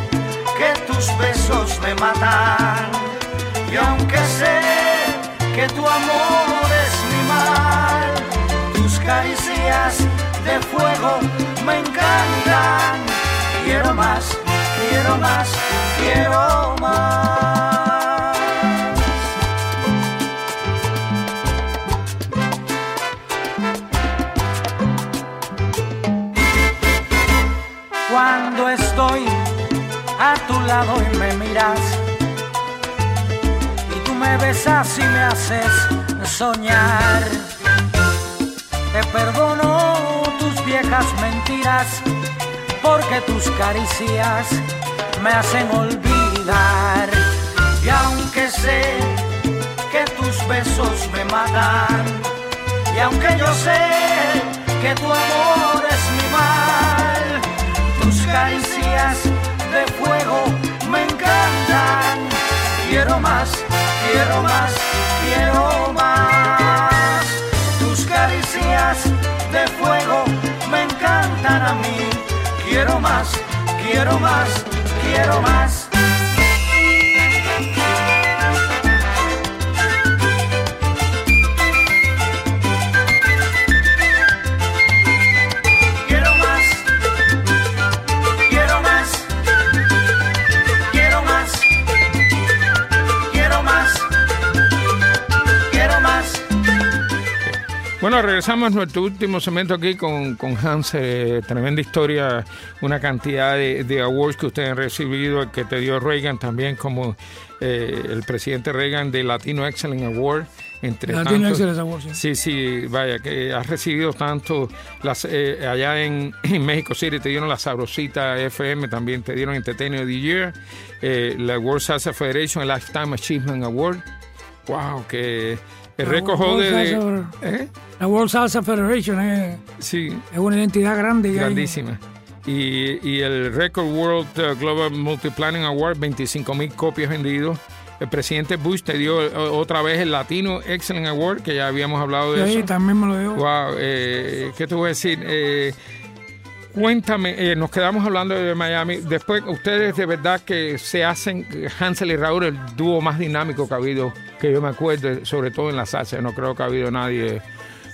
que tus besos me matan, y aunque sé que tu amor es mi mal, tus caricias de fuego me encantan. Quiero más, quiero más, quiero más. Y me miras y tú me besas y me haces soñar. Te perdono tus viejas mentiras porque tus caricias me hacen olvidar. Y aunque sé que tus besos me matan, y aunque yo sé que tu amor es mi mal, tus caricias de fuego. Quiero más, quiero más, quiero más. Tus caricias de fuego me encantan a mí. Quiero más, quiero más, quiero más. Regresamos a nuestro último segmento aquí con, con Hans. eh, tremenda historia, una cantidad de, de awards que ustedes han recibido, que te dio Reagan también, como eh, el presidente Reagan de Latino Excellent Award. Entre Latino tantos. Excellence Award, sí. Sí, sí, vaya, que has recibido tanto. Las, eh, allá en, en México City te dieron la Sabrosita FM, también te dieron Entertainer of the Year, la World Salsa Federation, el Lifetime Achievement Award. ¡Wow! Que el World holder de. ¿eh? La World Salsa Federation es, Sí, es una identidad grande. grandísima. Y, y el Record World uh, Global Multiplanning Award, 25 mil copias vendidos. El presidente Bush te dio eh, otra vez el Latino Excellent Award, que ya habíamos hablado de Sí, eso. también me lo dio. Wow, eh, ¿qué te voy a decir? Eh, cuéntame, eh, nos quedamos hablando de Miami. Después, ustedes de verdad que se hacen, Hansel y Raúl, el dúo más dinámico que ha habido, que yo me acuerdo, sobre todo en la salsa. No creo que ha habido nadie,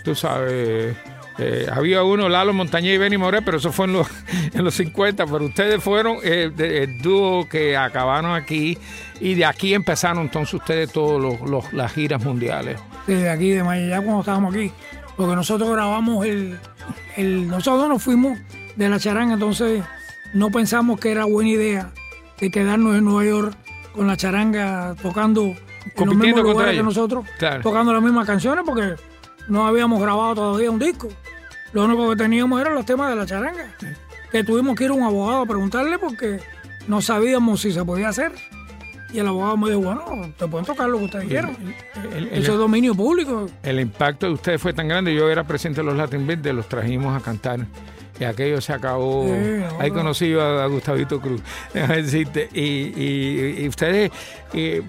tú sabes. eh, había uno, Lalo Montañé y Benny Moré, pero eso fue en los, *laughs* en los 50. Pero ustedes fueron el dúo que acabaron aquí y de aquí empezaron entonces ustedes todas las giras mundiales. desde aquí, de Miami, ya cuando estábamos aquí. Porque nosotros grabamos el, el. Nosotros nos fuimos de la charanga, entonces no pensamos que era buena idea de quedarnos en Nueva York con la charanga tocando en los mismos lugares que nosotros, Claro. tocando las mismas canciones porque no habíamos grabado todavía un disco. Lo único que teníamos eran los temas de la charanga. Que tuvimos que ir a un abogado a preguntarle porque no sabíamos si se podía hacer. Y el abogado me dijo, bueno, te pueden tocar lo que ustedes quieran. Eso es dominio público. El impacto de ustedes fue tan grande. Yo era presidente de los Latin Beat, de los trajimos a cantar. Y aquello se acabó. Sí, Ahí no. conocí yo a, a Gustavito Cruz. *laughs* Y, y- y ustedes eh,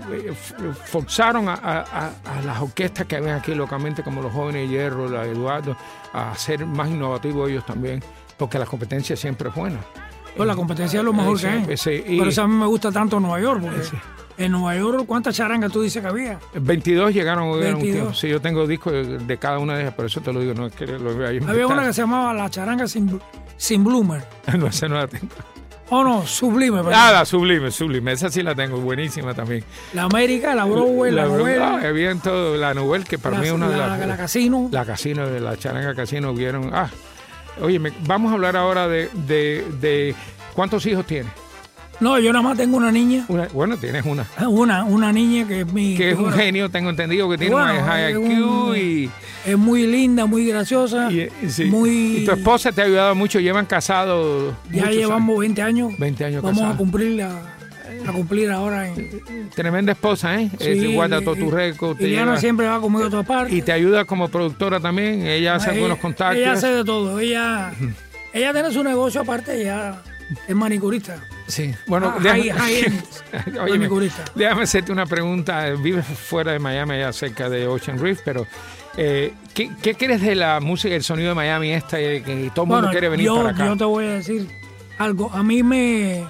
forzaron a, a- a- a las orquestas que ven aquí localmente, como los jóvenes Hierro, la Eduardo, a ser más innovativos ellos también. Porque la competencia siempre es buena. Pues la competencia es lo mejor Sí, que hay. sí, y- Por eso a mí me gusta tanto Nueva York, porque Sí. en Nueva York, ¿cuántas charangas tú dices que había? 22 llegaron a un 22. tiempo. Sí, yo tengo discos de, de cada una de ellas, por eso te lo digo, no es que lo vea Había una que se llamaba La Charanga sin, sin Bloomer. *laughs* No, esa no la tengo. Oh, no, sublime. perdón. Ah, la Sublime, Sublime. Esa sí la tengo, buenísima también. La América, la Broadway, la, la, novela, ah, todo, la Nouvelle, que para la, mí es una de la- las... la casino. La casino, de la charanga casino, vieron... Ah, oye, vamos a hablar ahora de, de, de ¿cuántos hijos tienes? No, yo nada más tengo una niña. Una, bueno, tienes una. Una, una niña que es mi. Que es un genio, tengo entendido que tiene Bueno, un high IQ y, Es muy linda, muy graciosa. y- y sí. muy. Y tu esposa te ha ayudado mucho, llevan casados ya llevamos 20 años. 20 años Vamos casados. a cumplir la, a cumplir ahora en. Tremenda esposa, ¿eh? Eh, Sí, te guarda y- todo tu récord. Liliana lleva- siempre va conmigo a todas partes. y te ayuda como productora también. Ella hace Ella- buenos contactos. Ella hace de todo. Ella, *laughs* ella tiene su negocio aparte, ella es manicurista. Sí, bueno, Ah, déjame, high- Óyeme, *laughs* déjame hacerte una pregunta. Vives fuera de Miami, allá cerca de Ocean Reef, pero eh, ¿qué, qué crees de la música y el sonido de Miami esta eh, que todo el mundo quiere venir yo, para acá? yo te voy a decir algo. A mí me,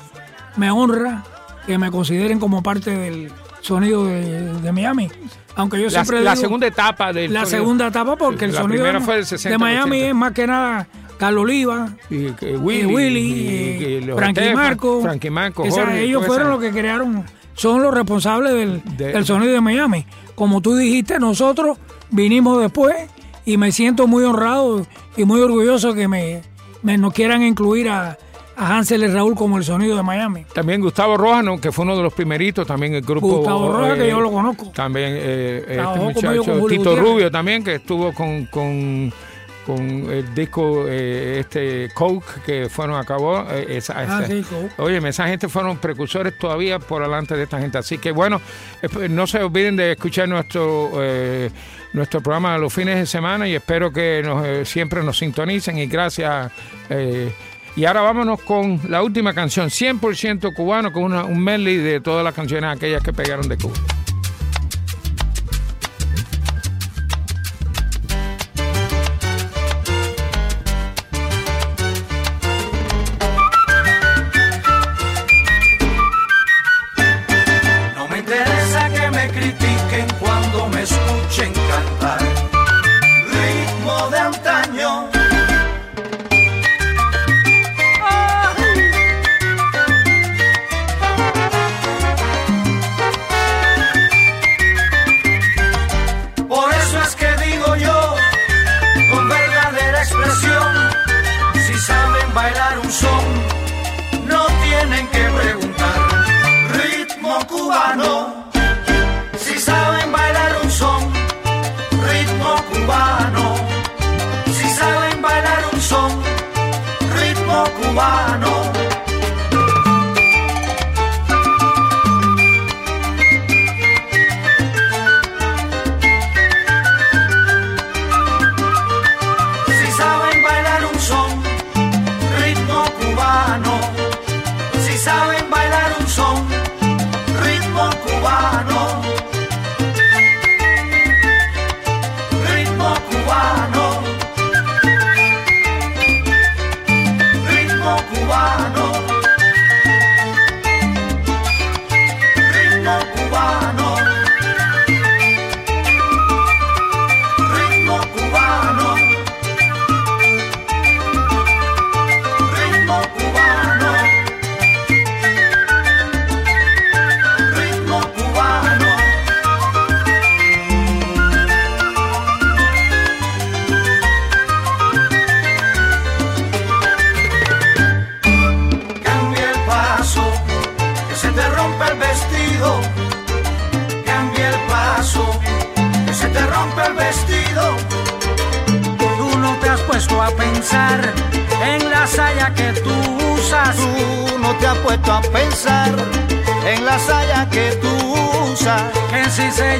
me honra que me consideren como parte del sonido de, de Miami. Aunque yo la, siempre la digo- segunda etapa del la sonido. segunda etapa porque el La sonido de, fue del 60, de Miami 80. es más que nada Carlos Oliva, y, eh, Willy, Willy, y- eh, y los Frankie Marco. Frankie Marco, Esa- Jorge, ellos fueron esa- los que crearon, son los responsables del, De- del sonido de Miami. Como tú dijiste, nosotros vinimos después y me siento muy honrado y muy orgulloso que me, me nos quieran incluir a, a Hansel y Raúl como el sonido de Miami. También Gustavo Rojas, ¿no? que fue uno de los primeritos, también el grupo. Gustavo Rojas, que eh, yo lo conozco. También eh, este muchacho Tito Gutiérrez. Rubio también, que estuvo con, con, con el disco eh, este Coke, que fueron a cabo. eh, esa, Ah, esa- sí, Coke. Oye, esa gente fueron precursores todavía por delante de esta gente. Así que bueno, no se olviden de escuchar nuestro eh, nuestro programa los fines de semana y espero que nos, siempre nos sintonicen y gracias. Y ahora vámonos con la última canción, 100% cubano, con una- un medley de todas las canciones aquellas que pegaron de Cuba.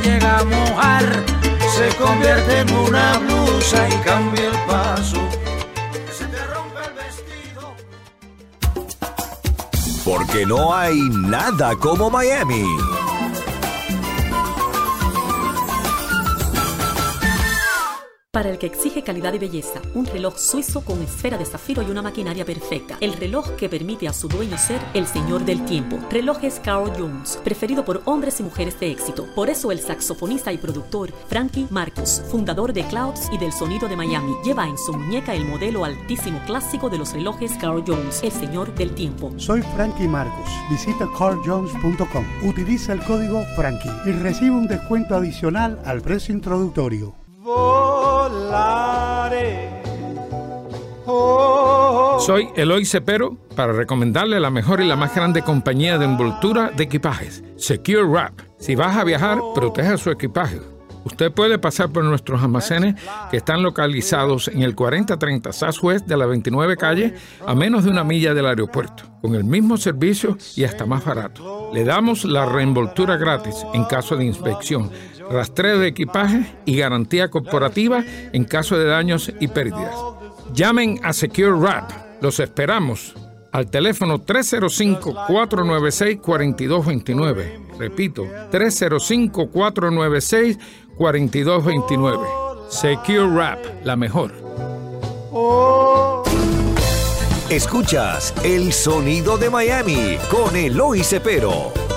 Llega a mojar, Se convierte en una blusa y cambia el paso. se te rompe el vestido. Porque no hay nada como Miami. Para el que exige calidad y belleza, un reloj suizo con esfera de zafiro y una maquinaria perfecta. El reloj que permite a su dueño ser el señor del tiempo. Relojes Carl Jones, preferido por hombres y mujeres de éxito. Por eso el saxofonista y productor Frankie Marcus, fundador de Clouds y del sonido de Miami, lleva en su muñeca el modelo altísimo clásico de los relojes Carl Jones, el señor del tiempo. Soy Frankie Marcus. Visita carljones.com. Utiliza el código Frankie y recibe un descuento adicional al precio introductorio. Soy Eloy Cepero para recomendarle la mejor y la más grande compañía de envoltura de equipajes, Secure Wrap. Si vas a viajar, proteja su equipaje. Usted puede pasar por nuestros almacenes que están localizados en el 4030 Southwest de la 29 calle, a menos de una milla del aeropuerto, con el mismo servicio y hasta más barato. Le damos la reenvoltura gratis en caso de inspección, rastreo de equipaje y garantía corporativa en caso de daños y pérdidas. Llamen a Secure Wrap. Los esperamos al teléfono 305-496-4229. Repito, 305-496-4229. Secure Wrap, la mejor. Escuchas El Sonido de Miami con Eloy Cepero.